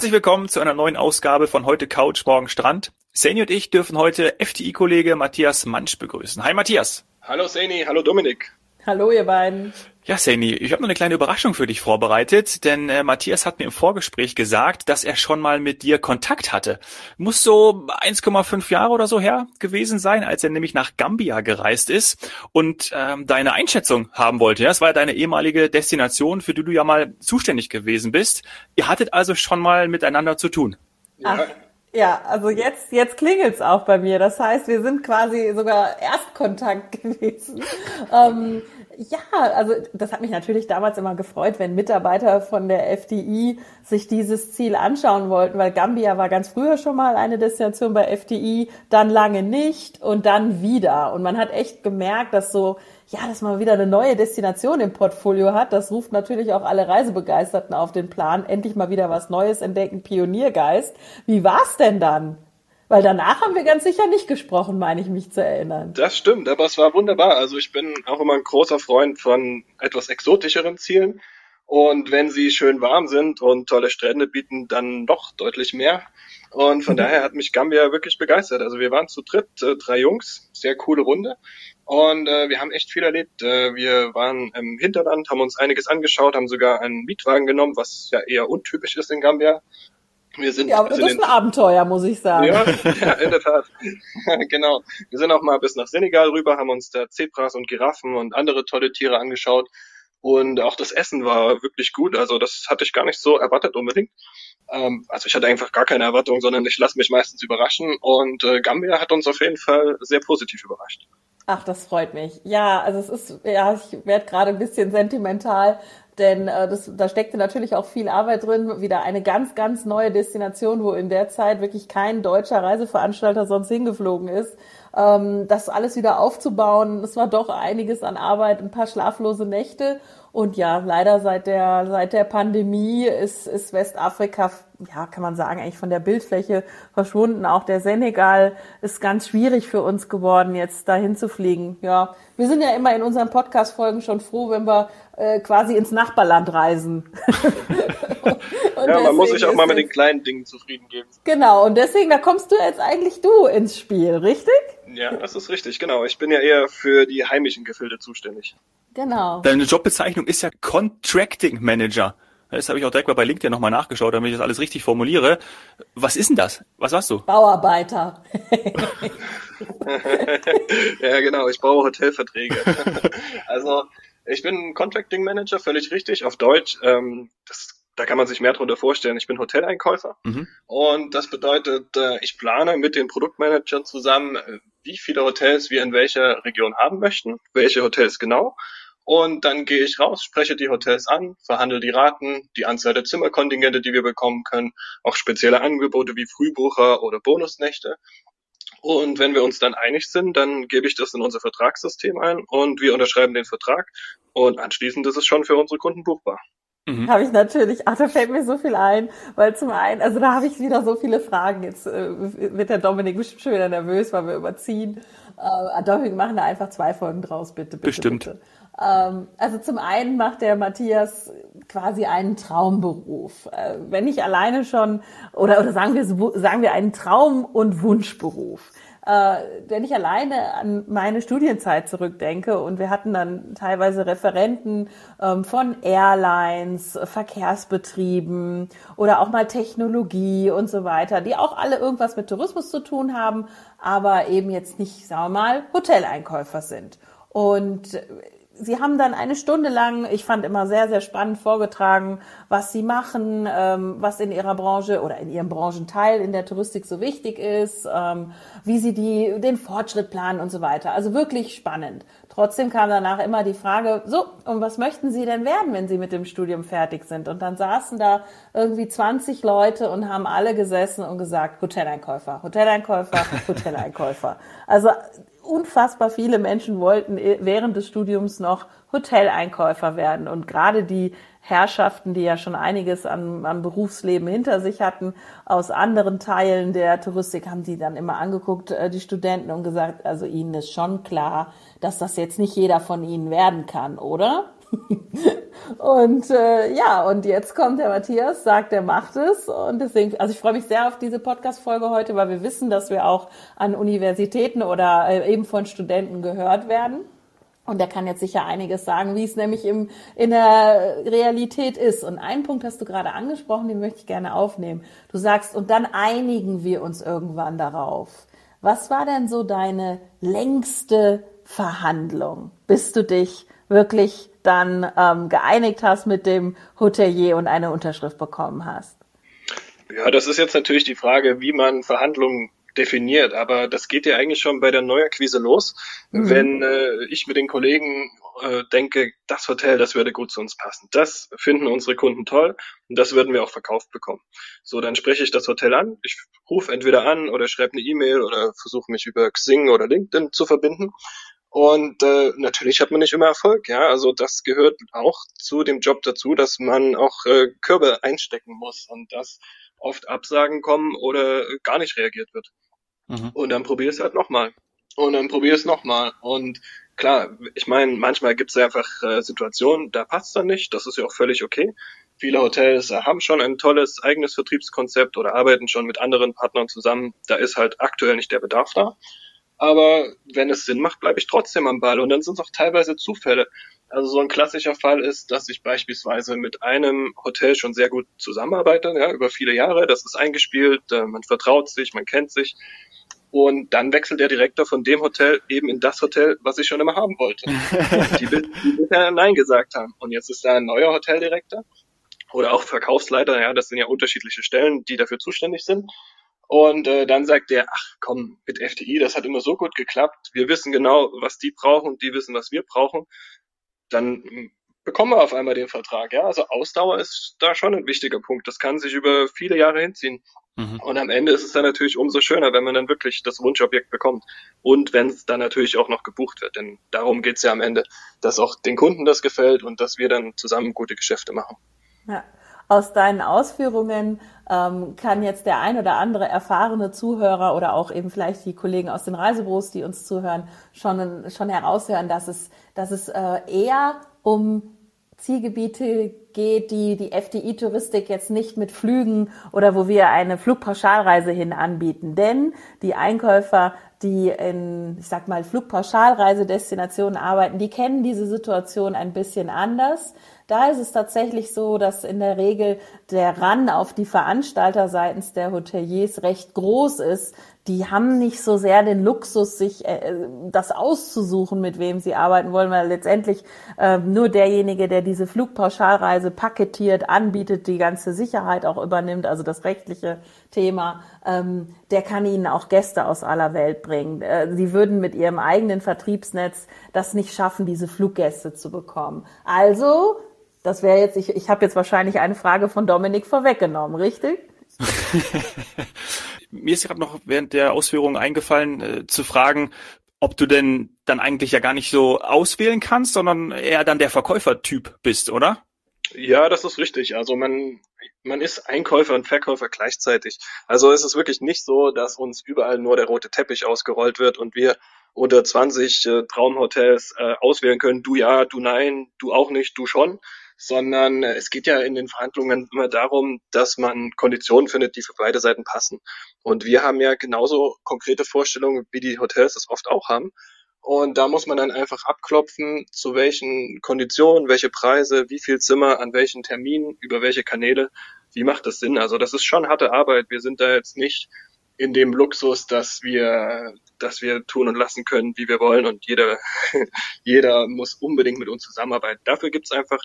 Herzlich willkommen zu einer neuen Ausgabe von heute Couch, morgen Strand. Seni und ich dürfen heute FTI-Kollege Matthias Mansch begrüßen. Hi Matthias. Hallo Seni, hallo Dominik. Hallo ihr beiden. Ja, Seni, ich habe noch eine kleine Überraschung für dich vorbereitet, denn äh, Matthias hat mir im Vorgespräch gesagt, dass er schon mal mit dir Kontakt hatte. Muss so 1,5 Jahre oder so her gewesen sein, als er nämlich nach Gambia gereist ist und ähm, deine Einschätzung haben wollte. Ja, das war ja deine ehemalige Destination, für die du ja mal zuständig gewesen bist. Ihr hattet also schon mal miteinander zu tun. Ja. Ach. Ja, also jetzt, jetzt klingelt's auch bei mir. Das heißt, wir sind quasi sogar Erstkontakt gewesen. ähm, ja, also das hat mich natürlich damals immer gefreut, wenn Mitarbeiter von der FDI sich dieses Ziel anschauen wollten, weil Gambia war ganz früher schon mal eine Destination bei FDI, dann lange nicht und dann wieder. Und man hat echt gemerkt, dass so, ja, dass man wieder eine neue Destination im Portfolio hat. Das ruft natürlich auch alle Reisebegeisterten auf den Plan. Endlich mal wieder was Neues entdecken, Pioniergeist. Wie war's denn dann? Weil danach haben wir ganz sicher nicht gesprochen, meine ich mich zu erinnern. Das stimmt, aber es war wunderbar. Also ich bin auch immer ein großer Freund von etwas exotischeren Zielen. Und wenn sie schön warm sind und tolle Strände bieten, dann doch deutlich mehr. Und von mhm. daher hat mich Gambia wirklich begeistert. Also wir waren zu dritt, äh, drei Jungs, sehr coole Runde. Und äh, wir haben echt viel erlebt. Äh, wir waren im Hinterland, haben uns einiges angeschaut, haben sogar einen Mietwagen genommen, was ja eher untypisch ist in Gambia. Wir sind, ja, aber das ist ein Abenteuer, muss ich sagen. Ja, ja in der Tat. genau. Wir sind auch mal bis nach Senegal rüber, haben uns da Zebras und Giraffen und andere tolle Tiere angeschaut. Und auch das Essen war wirklich gut. Also das hatte ich gar nicht so erwartet unbedingt. Ähm, also ich hatte einfach gar keine Erwartung, sondern ich lasse mich meistens überraschen. Und äh, Gambia hat uns auf jeden Fall sehr positiv überrascht. Ach, das freut mich. Ja, also es ist, ja, ich werde gerade ein bisschen sentimental, denn äh, das, da steckte natürlich auch viel Arbeit drin. Wieder eine ganz, ganz neue Destination, wo in der Zeit wirklich kein deutscher Reiseveranstalter sonst hingeflogen ist. Ähm, das alles wieder aufzubauen, das war doch einiges an Arbeit, ein paar schlaflose Nächte. Und ja, leider seit der, seit der Pandemie ist, ist Westafrika, ja, kann man sagen, eigentlich von der Bildfläche verschwunden. Auch der Senegal ist ganz schwierig für uns geworden, jetzt dahin zu fliegen. Ja, wir sind ja immer in unseren Podcast-Folgen schon froh, wenn wir äh, quasi ins Nachbarland reisen. ja, man muss sich auch mal mit den kleinen Dingen zufrieden geben. Genau, und deswegen, da kommst du jetzt eigentlich du ins Spiel, richtig? Ja, das ist richtig, genau. Ich bin ja eher für die heimischen Gefilde zuständig. Genau. Deine Jobbezeichnung ist ja Contracting Manager. Das habe ich auch direkt mal bei LinkedIn nochmal nachgeschaut, damit ich das alles richtig formuliere. Was ist denn das? Was warst du? Bauarbeiter. ja, genau. Ich brauche Hotelverträge. also, ich bin Contracting Manager, völlig richtig. Auf Deutsch, ähm, das, da kann man sich mehr darunter vorstellen. Ich bin Hoteleinkäufer. Mhm. Und das bedeutet, äh, ich plane mit den Produktmanagern zusammen, äh, wie viele Hotels wir in welcher Region haben möchten, welche Hotels genau und dann gehe ich raus, spreche die Hotels an, verhandle die Raten, die Anzahl der Zimmerkontingente, die wir bekommen können, auch spezielle Angebote wie Frühbucher oder Bonusnächte. Und wenn wir uns dann einig sind, dann gebe ich das in unser Vertragssystem ein und wir unterschreiben den Vertrag und anschließend ist es schon für unsere Kunden buchbar. Mhm. Habe ich natürlich, ach, da fällt mir so viel ein, weil zum einen, also da habe ich wieder so viele Fragen. Jetzt äh, wird der Dominik bestimmt schon wieder nervös, weil wir überziehen. Äh, Dominik, machen da einfach zwei Folgen draus, bitte, bitte. Bestimmt. Bitte. Ähm, also zum einen macht der Matthias quasi einen Traumberuf. Äh, wenn ich alleine schon, oder, oder sagen wir, sagen wir einen Traum- und Wunschberuf. Äh, wenn ich alleine an meine Studienzeit zurückdenke und wir hatten dann teilweise Referenten ähm, von Airlines, Verkehrsbetrieben oder auch mal Technologie und so weiter, die auch alle irgendwas mit Tourismus zu tun haben, aber eben jetzt nicht, sagen wir mal, Hoteleinkäufer sind. Und Sie haben dann eine Stunde lang, ich fand immer sehr, sehr spannend vorgetragen, was Sie machen, ähm, was in Ihrer Branche oder in Ihrem Branchenteil in der Touristik so wichtig ist, ähm, wie Sie die, den Fortschritt planen und so weiter. Also wirklich spannend. Trotzdem kam danach immer die Frage, so, und was möchten Sie denn werden, wenn Sie mit dem Studium fertig sind? Und dann saßen da irgendwie 20 Leute und haben alle gesessen und gesagt, Hoteleinkäufer, Hoteleinkäufer, Hoteleinkäufer. Also unfassbar viele Menschen wollten während des Studiums noch Hoteleinkäufer werden. Und gerade die Herrschaften, die ja schon einiges an, an Berufsleben hinter sich hatten, aus anderen Teilen der Touristik, haben die dann immer angeguckt, äh, die Studenten, und gesagt, also ihnen ist schon klar, dass das jetzt nicht jeder von ihnen werden kann, oder? Und äh, ja, und jetzt kommt der Matthias, sagt, er macht es. Und deswegen, also ich freue mich sehr auf diese Podcast-Folge heute, weil wir wissen, dass wir auch an Universitäten oder äh, eben von Studenten gehört werden. Und der kann jetzt sicher einiges sagen, wie es nämlich im, in der Realität ist. Und einen Punkt hast du gerade angesprochen, den möchte ich gerne aufnehmen. Du sagst, und dann einigen wir uns irgendwann darauf. Was war denn so deine längste Verhandlung, bis du dich wirklich dann ähm, geeinigt hast mit dem Hotelier und eine Unterschrift bekommen hast? Ja, das ist jetzt natürlich die Frage, wie man Verhandlungen definiert, aber das geht ja eigentlich schon bei der Neuakquise los, mhm. wenn äh, ich mit den Kollegen äh, denke, das Hotel, das würde gut zu uns passen. Das finden unsere Kunden toll und das würden wir auch verkauft bekommen. So, dann spreche ich das Hotel an, ich rufe entweder an oder schreibe eine E-Mail oder versuche mich über Xing oder LinkedIn zu verbinden und äh, natürlich hat man nicht immer Erfolg, ja. Also das gehört auch zu dem Job dazu, dass man auch äh, Körbe einstecken muss und dass oft Absagen kommen oder gar nicht reagiert wird. Mhm. Und dann probier es halt nochmal. Und dann probier es nochmal. Und klar, ich meine, manchmal gibt es einfach äh, Situationen, da passt dann nicht. Das ist ja auch völlig okay. Viele Hotels haben schon ein tolles eigenes Vertriebskonzept oder arbeiten schon mit anderen Partnern zusammen. Da ist halt aktuell nicht der Bedarf da. Aber wenn es Sinn macht, bleibe ich trotzdem am Ball. Und dann sind es auch teilweise Zufälle. Also so ein klassischer Fall ist, dass ich beispielsweise mit einem Hotel schon sehr gut zusammenarbeite, ja, über viele Jahre. Das ist eingespielt, äh, man vertraut sich, man kennt sich. Und dann wechselt der Direktor von dem Hotel eben in das Hotel, was ich schon immer haben wollte. die, die bisher Nein gesagt haben. Und jetzt ist da ein neuer Hoteldirektor oder auch Verkaufsleiter, ja, das sind ja unterschiedliche Stellen, die dafür zuständig sind. Und äh, dann sagt er, ach komm, mit FDI, das hat immer so gut geklappt. Wir wissen genau, was die brauchen, die wissen, was wir brauchen. Dann hm, bekommen wir auf einmal den Vertrag. Ja, also Ausdauer ist da schon ein wichtiger Punkt. Das kann sich über viele Jahre hinziehen. Mhm. Und am Ende ist es dann natürlich umso schöner, wenn man dann wirklich das Wunschobjekt bekommt. Und wenn es dann natürlich auch noch gebucht wird. Denn darum geht's ja am Ende, dass auch den Kunden das gefällt und dass wir dann zusammen gute Geschäfte machen. Ja. Aus deinen Ausführungen ähm, kann jetzt der ein oder andere erfahrene Zuhörer oder auch eben vielleicht die Kollegen aus den Reisebüros, die uns zuhören, schon, schon heraushören, dass es, dass es äh, eher um Zielgebiete geht, die die FDI-Touristik jetzt nicht mit Flügen oder wo wir eine Flugpauschalreise hin anbieten. Denn die Einkäufer, die in, ich sag mal, Flugpauschalreisedestinationen arbeiten, die kennen diese Situation ein bisschen anders. Da ist es tatsächlich so, dass in der Regel der Run auf die Veranstalter seitens der Hoteliers recht groß ist. Die haben nicht so sehr den Luxus, sich äh, das auszusuchen, mit wem sie arbeiten wollen, weil letztendlich äh, nur derjenige, der diese Flugpauschalreise paketiert, anbietet, die ganze Sicherheit auch übernimmt, also das rechtliche Thema, ähm, der kann ihnen auch Gäste aus aller Welt bringen. Äh, sie würden mit ihrem eigenen Vertriebsnetz das nicht schaffen, diese Fluggäste zu bekommen. Also das wäre jetzt, ich, ich habe jetzt wahrscheinlich eine Frage von Dominik vorweggenommen, richtig? Mir ist gerade noch während der Ausführungen eingefallen, äh, zu fragen, ob du denn dann eigentlich ja gar nicht so auswählen kannst, sondern eher dann der Verkäufertyp bist, oder? Ja, das ist richtig. Also man, man ist Einkäufer und Verkäufer gleichzeitig. Also es ist wirklich nicht so, dass uns überall nur der rote Teppich ausgerollt wird und wir unter 20 äh, Traumhotels äh, auswählen können, du ja, du nein, du auch nicht, du schon, sondern äh, es geht ja in den Verhandlungen immer darum, dass man Konditionen findet, die für beide Seiten passen. Und wir haben ja genauso konkrete Vorstellungen, wie die Hotels es oft auch haben. Und da muss man dann einfach abklopfen, zu welchen Konditionen, welche Preise, wie viel Zimmer, an welchen Terminen, über welche Kanäle, wie macht das Sinn? Also das ist schon harte Arbeit. Wir sind da jetzt nicht in dem Luxus, dass wir, dass wir tun und lassen können, wie wir wollen und jeder, jeder muss unbedingt mit uns zusammenarbeiten. Dafür gibt es einfach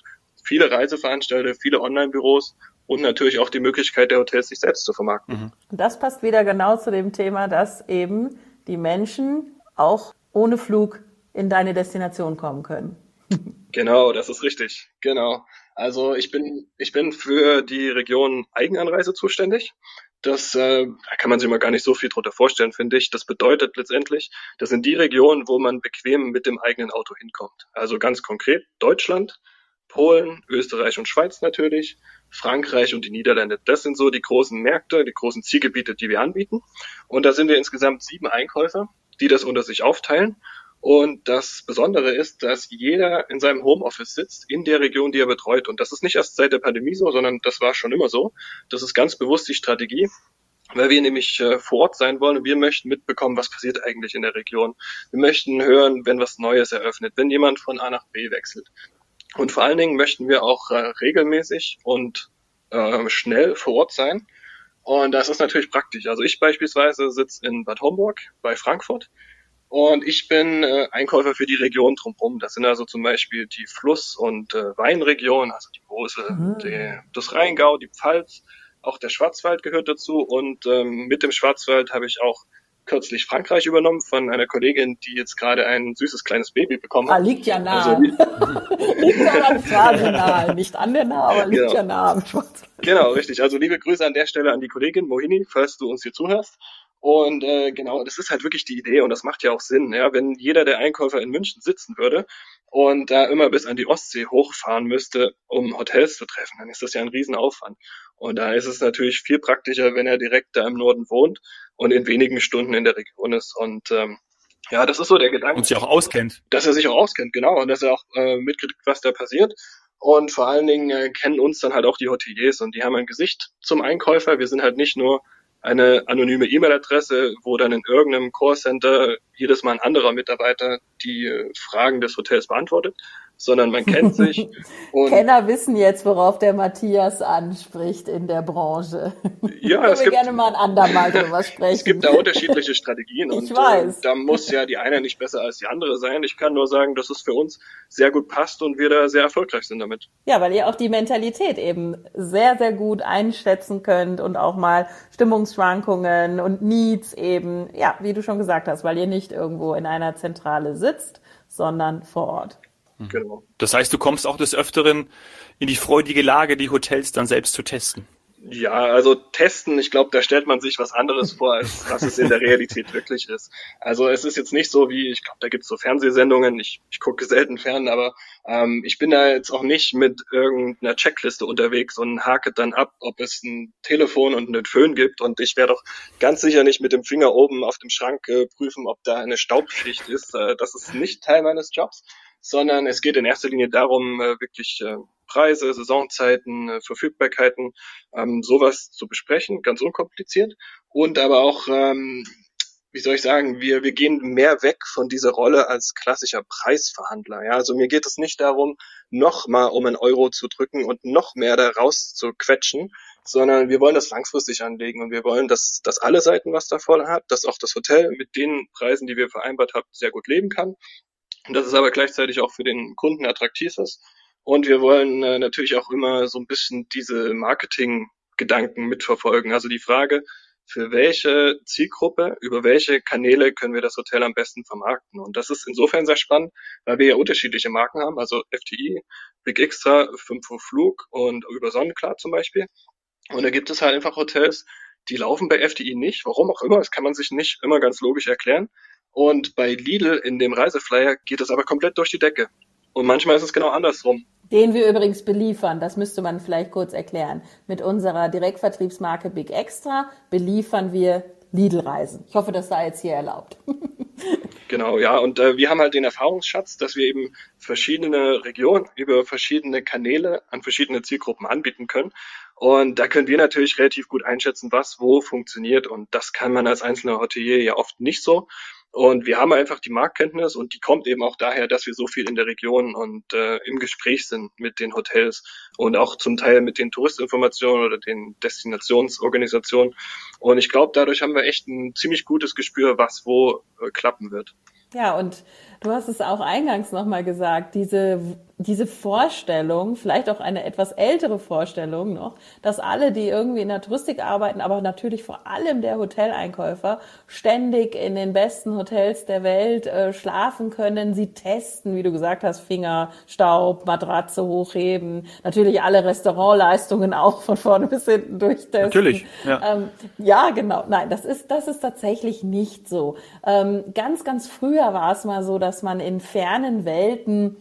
viele Reiseveranstalter, viele Online-Büros und natürlich auch die Möglichkeit der Hotels, sich selbst zu vermarkten. Mhm. Und das passt wieder genau zu dem Thema, dass eben die Menschen auch ohne Flug in deine Destination kommen können. genau, das ist richtig. Genau. Also ich bin, ich bin für die Region Eigenanreise zuständig. Das äh, da kann man sich mal gar nicht so viel drunter vorstellen, finde ich. Das bedeutet letztendlich, das sind die Regionen, wo man bequem mit dem eigenen Auto hinkommt. Also ganz konkret Deutschland, Polen, Österreich und Schweiz natürlich, Frankreich und die Niederlande. Das sind so die großen Märkte, die großen Zielgebiete, die wir anbieten. Und da sind wir insgesamt sieben Einkäufer, die das unter sich aufteilen. Und das Besondere ist, dass jeder in seinem Homeoffice sitzt, in der Region, die er betreut. Und das ist nicht erst seit der Pandemie so, sondern das war schon immer so. Das ist ganz bewusst die Strategie weil wir nämlich äh, vor Ort sein wollen und wir möchten mitbekommen, was passiert eigentlich in der Region. Wir möchten hören, wenn was Neues eröffnet, wenn jemand von A nach B wechselt. Und vor allen Dingen möchten wir auch äh, regelmäßig und äh, schnell vor Ort sein. Und das ist natürlich praktisch. Also ich beispielsweise sitze in Bad Homburg bei Frankfurt und ich bin äh, Einkäufer für die Region drumherum. Das sind also zum Beispiel die Fluss- und äh, Weinregion, also die Mosel, mhm. die, das Rheingau, die Pfalz, auch der Schwarzwald gehört dazu. Und ähm, mit dem Schwarzwald habe ich auch kürzlich Frankreich übernommen von einer Kollegin, die jetzt gerade ein süßes kleines Baby bekommen hat. Ah, liegt ja nah. Also, liegt ja quasi nah. Nicht an der nah, aber liegt genau. ja nah am Schwarzwald. Genau, richtig. Also liebe Grüße an der Stelle an die Kollegin Mohini, falls du uns hier zuhörst. Und äh, genau, das ist halt wirklich die Idee und das macht ja auch Sinn, ja, wenn jeder der Einkäufer in München sitzen würde und da immer bis an die Ostsee hochfahren müsste, um Hotels zu treffen, dann ist das ja ein Riesenaufwand. Und da ist es natürlich viel praktischer, wenn er direkt da im Norden wohnt und in wenigen Stunden in der Region ist. Und ähm, ja, das ist so der Gedanke. Und sich auch auskennt. Dass er sich auch auskennt, genau. Und dass er auch äh, mitkriegt, was da passiert. Und vor allen Dingen äh, kennen uns dann halt auch die Hoteliers und die haben ein Gesicht zum Einkäufer. Wir sind halt nicht nur eine anonyme E-Mail-Adresse, wo dann in irgendeinem Callcenter jedes Mal ein anderer Mitarbeiter die äh, Fragen des Hotels beantwortet, sondern man kennt sich. Und Kenner wissen jetzt, worauf der Matthias anspricht in der Branche. Ja, es wir gibt, gerne mal ein andermal drüber sprechen. es gibt da unterschiedliche Strategien und ich weiß. Äh, da muss ja die eine nicht besser als die andere sein. Ich kann nur sagen, dass es für uns sehr gut passt und wir da sehr erfolgreich sind damit. Ja, weil ihr auch die Mentalität eben sehr, sehr gut einschätzen könnt und auch mal Stimmungsschwankungen und Needs eben, ja, wie du schon gesagt hast, weil ihr nicht irgendwo in einer Zentrale sitzt, sondern vor Ort. Mhm. Genau. Das heißt, du kommst auch des Öfteren in die freudige Lage, die Hotels dann selbst zu testen. Ja, also testen, ich glaube, da stellt man sich was anderes vor, als was es in der Realität wirklich ist. Also es ist jetzt nicht so wie, ich glaube, da gibt's so Fernsehsendungen, ich, ich gucke selten fern, aber ähm, ich bin da jetzt auch nicht mit irgendeiner Checkliste unterwegs und hake dann ab, ob es ein Telefon und einen Föhn gibt und ich werde auch ganz sicher nicht mit dem Finger oben auf dem Schrank äh, prüfen, ob da eine Staubschicht ist. Äh, das ist nicht Teil meines Jobs sondern es geht in erster Linie darum, äh, wirklich äh, Preise, Saisonzeiten, äh, Verfügbarkeiten, ähm, sowas zu besprechen, ganz unkompliziert. Und aber auch, ähm, wie soll ich sagen, wir, wir gehen mehr weg von dieser Rolle als klassischer Preisverhandler. Ja? Also mir geht es nicht darum, noch mal um einen Euro zu drücken und noch mehr da raus zu quetschen, sondern wir wollen das langfristig anlegen und wir wollen, dass, dass alle Seiten was davon hat, dass auch das Hotel mit den Preisen, die wir vereinbart haben, sehr gut leben kann dass es aber gleichzeitig auch für den Kunden attraktiv ist. Und wir wollen äh, natürlich auch immer so ein bisschen diese Marketing-Gedanken mitverfolgen. Also die Frage, für welche Zielgruppe, über welche Kanäle können wir das Hotel am besten vermarkten. Und das ist insofern sehr spannend, weil wir ja unterschiedliche Marken haben, also FTI, Big Extra, 5 Uhr Flug und über Sonnenklar zum Beispiel. Und da gibt es halt einfach Hotels, die laufen bei FTI nicht, warum auch immer, das kann man sich nicht immer ganz logisch erklären. Und bei Lidl in dem Reiseflyer geht es aber komplett durch die Decke. Und manchmal ist es genau andersrum. Den wir übrigens beliefern, das müsste man vielleicht kurz erklären. Mit unserer Direktvertriebsmarke Big Extra beliefern wir Lidl-Reisen. Ich hoffe, das sei jetzt hier erlaubt. genau, ja. Und äh, wir haben halt den Erfahrungsschatz, dass wir eben verschiedene Regionen über verschiedene Kanäle an verschiedene Zielgruppen anbieten können. Und da können wir natürlich relativ gut einschätzen, was wo funktioniert. Und das kann man als einzelner Hotelier ja oft nicht so. Und wir haben einfach die Marktkenntnis und die kommt eben auch daher, dass wir so viel in der Region und äh, im Gespräch sind mit den Hotels und auch zum Teil mit den Touristinformationen oder den Destinationsorganisationen. Und ich glaube, dadurch haben wir echt ein ziemlich gutes Gespür, was wo äh, klappen wird. Ja, und du hast es auch eingangs nochmal gesagt, diese diese Vorstellung, vielleicht auch eine etwas ältere Vorstellung noch, dass alle, die irgendwie in der Touristik arbeiten, aber natürlich vor allem der Hoteleinkäufer, ständig in den besten Hotels der Welt äh, schlafen können, sie testen, wie du gesagt hast, Finger, Staub, Matratze hochheben, natürlich alle Restaurantleistungen auch von vorne bis hinten durchtesten. Natürlich, ja. Ähm, ja, genau. Nein, das ist, das ist tatsächlich nicht so. Ähm, ganz, ganz früher war es mal so, dass man in fernen Welten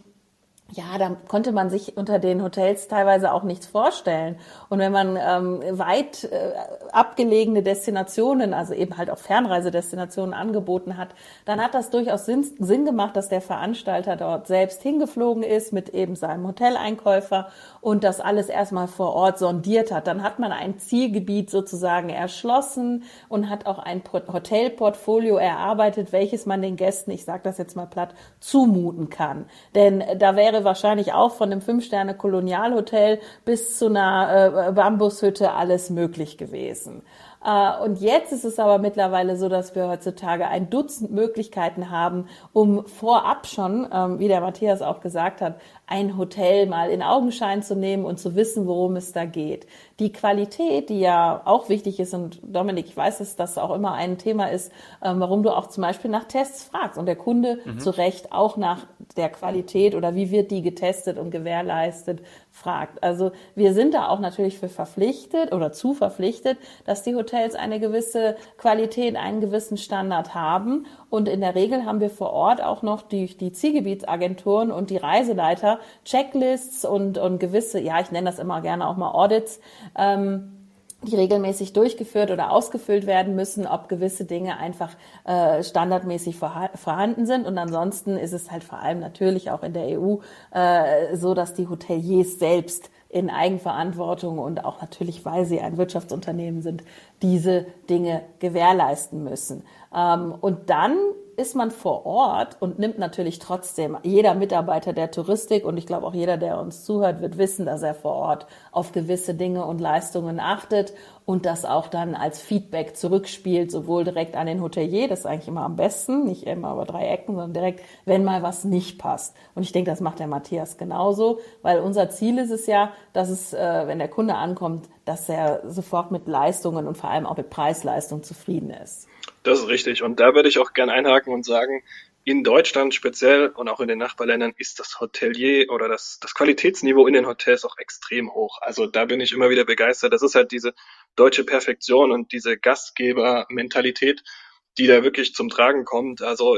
ja, da konnte man sich unter den Hotels teilweise auch nichts vorstellen. Und wenn man ähm, weit äh, abgelegene Destinationen, also eben halt auch Fernreisedestinationen angeboten hat, dann hat das durchaus Sinn, Sinn gemacht, dass der Veranstalter dort selbst hingeflogen ist mit eben seinem Hoteleinkäufer und das alles erstmal vor Ort sondiert hat. Dann hat man ein Zielgebiet sozusagen erschlossen und hat auch ein Hotelportfolio erarbeitet, welches man den Gästen, ich sage das jetzt mal platt, zumuten kann. Denn da wäre wahrscheinlich auch von dem Fünf-Sterne-Kolonialhotel bis zu einer äh, Bambushütte alles möglich gewesen. Äh, und jetzt ist es aber mittlerweile so, dass wir heutzutage ein Dutzend Möglichkeiten haben, um vorab schon, ähm, wie der Matthias auch gesagt hat, ein Hotel mal in Augenschein zu nehmen und zu wissen, worum es da geht. Die Qualität, die ja auch wichtig ist, und Dominik, ich weiß, dass das auch immer ein Thema ist, ähm, warum du auch zum Beispiel nach Tests fragst und der Kunde mhm. zu Recht auch nach der Qualität oder wie wird die getestet und gewährleistet fragt. Also wir sind da auch natürlich für verpflichtet oder zu verpflichtet, dass die Hotels eine gewisse Qualität, einen gewissen Standard haben. Und in der Regel haben wir vor Ort auch noch die, die Zielgebietsagenturen und die Reiseleiter Checklists und, und gewisse, ja, ich nenne das immer gerne auch mal Audits, ähm, die regelmäßig durchgeführt oder ausgefüllt werden müssen, ob gewisse Dinge einfach äh, standardmäßig vorhanden sind. Und ansonsten ist es halt vor allem natürlich auch in der EU äh, so, dass die Hoteliers selbst in Eigenverantwortung und auch natürlich, weil sie ein Wirtschaftsunternehmen sind, diese Dinge gewährleisten müssen. Ähm, und dann ist man vor Ort und nimmt natürlich trotzdem jeder Mitarbeiter der Touristik und ich glaube auch jeder, der uns zuhört, wird wissen, dass er vor Ort auf gewisse Dinge und Leistungen achtet und das auch dann als Feedback zurückspielt, sowohl direkt an den Hotelier, das ist eigentlich immer am besten, nicht immer über drei Ecken, sondern direkt, wenn mal was nicht passt. Und ich denke, das macht der Matthias genauso, weil unser Ziel ist es ja, dass es, äh, wenn der Kunde ankommt, dass er sofort mit Leistungen und vor allem auch mit Preisleistung zufrieden ist. Das ist richtig. Und da würde ich auch gern einhaken und sagen, in Deutschland speziell und auch in den Nachbarländern ist das Hotelier oder das, das Qualitätsniveau in den Hotels auch extrem hoch. Also da bin ich immer wieder begeistert. Das ist halt diese deutsche Perfektion und diese Gastgebermentalität, die da wirklich zum Tragen kommt. Also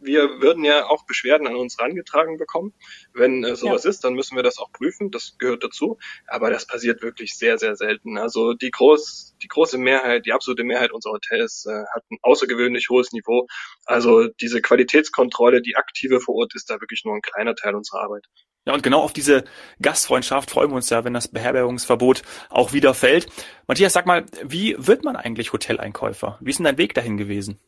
wir würden ja auch Beschwerden an uns rangetragen bekommen. Wenn äh, sowas ja. ist, dann müssen wir das auch prüfen. Das gehört dazu. Aber das passiert wirklich sehr, sehr selten. Also die groß, die große Mehrheit, die absolute Mehrheit unserer Hotels äh, hat ein außergewöhnlich hohes Niveau. Also diese Qualitätskontrolle, die aktive vor Ort ist da wirklich nur ein kleiner Teil unserer Arbeit. Ja, und genau auf diese Gastfreundschaft freuen wir uns ja, wenn das Beherbergungsverbot auch wieder fällt. Matthias, sag mal, wie wird man eigentlich Hoteleinkäufer? Wie ist denn dein Weg dahin gewesen?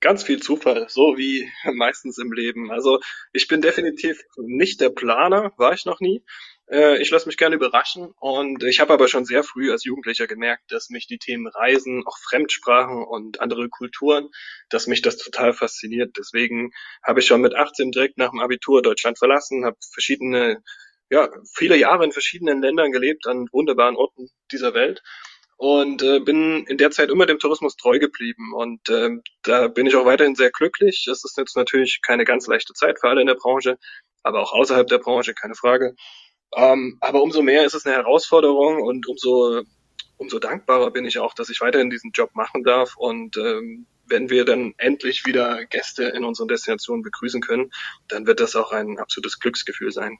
Ganz viel Zufall, so wie meistens im Leben. Also ich bin definitiv nicht der Planer, war ich noch nie. Äh, ich lasse mich gerne überraschen und ich habe aber schon sehr früh als Jugendlicher gemerkt, dass mich die Themen Reisen, auch Fremdsprachen und andere Kulturen, dass mich das total fasziniert. Deswegen habe ich schon mit 18 direkt nach dem Abitur Deutschland verlassen, habe verschiedene, ja, viele Jahre in verschiedenen Ländern gelebt, an wunderbaren Orten dieser Welt und äh, bin in der Zeit immer dem Tourismus treu geblieben und äh, da bin ich auch weiterhin sehr glücklich. Es ist jetzt natürlich keine ganz leichte Zeit für alle in der Branche, aber auch außerhalb der Branche, keine Frage. Ähm, aber umso mehr ist es eine Herausforderung und umso umso dankbarer bin ich auch, dass ich weiterhin diesen Job machen darf und ähm, wenn wir dann endlich wieder Gäste in unseren Destinationen begrüßen können, dann wird das auch ein absolutes Glücksgefühl sein.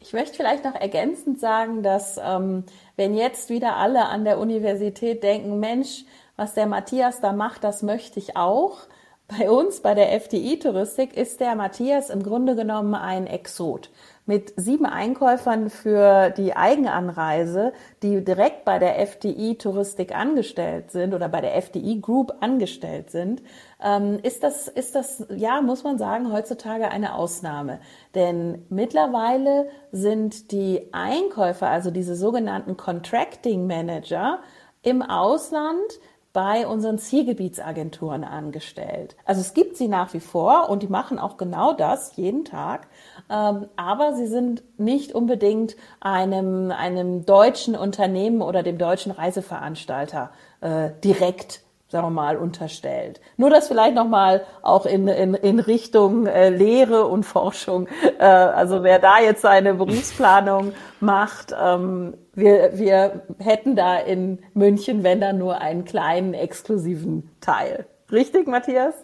Ich möchte vielleicht noch ergänzend sagen, dass ähm, wenn jetzt wieder alle an der Universität denken, Mensch, was der Matthias da macht, das möchte ich auch. Bei uns, bei der FDI-Touristik, ist der Matthias im Grunde genommen ein Exot mit sieben Einkäufern für die Eigenanreise, die direkt bei der FDI Touristik angestellt sind oder bei der FDI Group angestellt sind, ähm, ist das, ist das, ja, muss man sagen, heutzutage eine Ausnahme. Denn mittlerweile sind die Einkäufer, also diese sogenannten Contracting Manager, im Ausland bei unseren Zielgebietsagenturen angestellt. Also es gibt sie nach wie vor und die machen auch genau das jeden Tag, ähm, aber sie sind nicht unbedingt einem, einem deutschen Unternehmen oder dem deutschen Reiseveranstalter äh, direkt sagen wir mal, unterstellt. Nur das vielleicht nochmal auch in, in, in Richtung äh, Lehre und Forschung. Äh, also wer da jetzt seine Berufsplanung macht, ähm, wir, wir hätten da in München, wenn dann nur einen kleinen exklusiven Teil. Richtig, Matthias?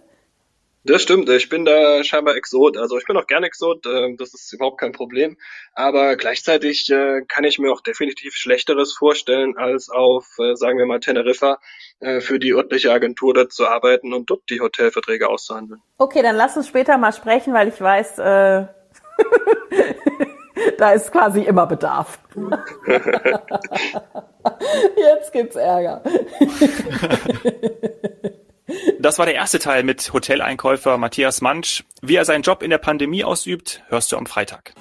Das stimmt, ich bin da scheinbar Exot. Also ich bin auch gern Exot, äh, das ist überhaupt kein Problem. Aber gleichzeitig äh, kann ich mir auch definitiv Schlechteres vorstellen, als auf, äh, sagen wir mal, Teneriffa für die örtliche Agentur dort zu arbeiten und dort die Hotelverträge auszuhandeln. Okay, dann lass uns später mal sprechen, weil ich weiß, äh, da ist quasi immer Bedarf. Jetzt gibt's Ärger. Das war der erste Teil mit Hoteleinkäufer Matthias Mansch. Wie er seinen Job in der Pandemie ausübt, hörst du am Freitag.